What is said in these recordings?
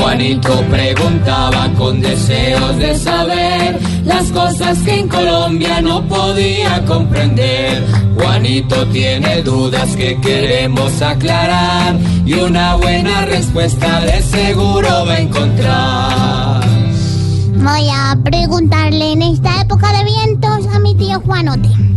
Juanito preguntaba con deseos de saber las cosas que en Colombia no podía comprender. Juanito tiene dudas que queremos aclarar y una buena respuesta de seguro va a encontrar. Voy a preguntarle en esta época de vientos a mi tío Juanote.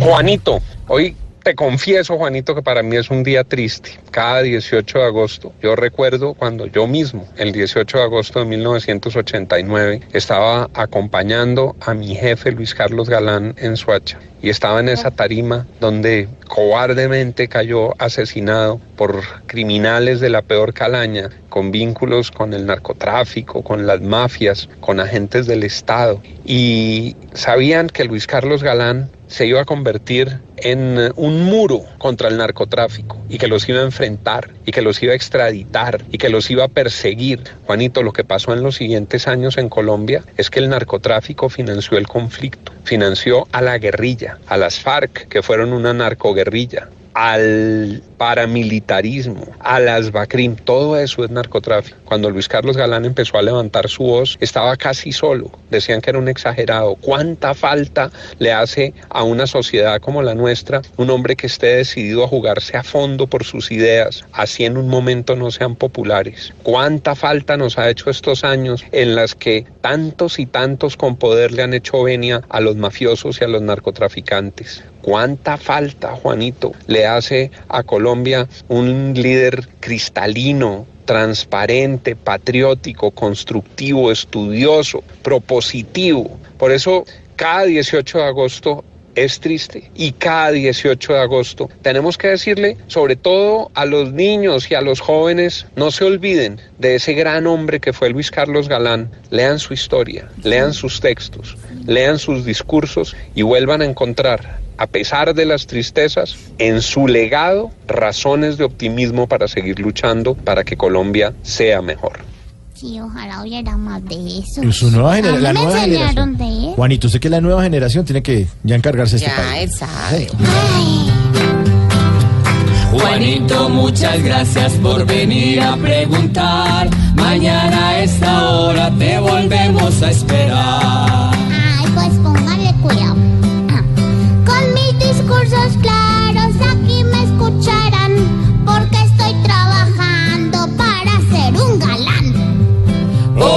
Juanito, hoy te confieso, Juanito, que para mí es un día triste. Cada 18 de agosto, yo recuerdo cuando yo mismo, el 18 de agosto de 1989, estaba acompañando a mi jefe Luis Carlos Galán en Suacha. Y estaba en esa tarima donde cobardemente cayó asesinado por criminales de la peor calaña, con vínculos con el narcotráfico, con las mafias, con agentes del Estado. Y sabían que Luis Carlos Galán se iba a convertir en un muro contra el narcotráfico y que los iba a enfrentar y que los iba a extraditar y que los iba a perseguir. Juanito, lo que pasó en los siguientes años en Colombia es que el narcotráfico financió el conflicto, financió a la guerrilla, a las FARC, que fueron una narcoguerrilla, al paramilitarismo, a las BACRIM, todo eso es narcotráfico. Cuando Luis Carlos Galán empezó a levantar su voz, estaba casi solo. Decían que era un exagerado. ¿Cuánta falta le hace a una sociedad como la nuestra un hombre que esté decidido a jugarse a fondo por sus ideas, así en un momento no sean populares? ¿Cuánta falta nos ha hecho estos años en las que tantos y tantos con poder le han hecho venia a los mafiosos y a los narcotraficantes? ¿Cuánta falta, Juanito, le hace a Colombia un líder cristalino, transparente, patriótico, constructivo, estudioso, propositivo? Por eso, cada 18 de agosto es triste y cada 18 de agosto tenemos que decirle, sobre todo a los niños y a los jóvenes, no se olviden de ese gran hombre que fue Luis Carlos Galán, lean su historia, lean sus textos, lean sus discursos y vuelvan a encontrar a pesar de las tristezas, en su legado razones de optimismo para seguir luchando para que Colombia sea mejor. Sí, ojalá hubiera más de eso. Pues su nueva A genera- mí la me nueva generación. de él. Juanito, usted que es la nueva generación tiene que ya encargarse de este Ya, país. él sabe. Ay, Juanito, muchas gracias por venir a preguntar. Mañana a esta hora te volvemos a esperar.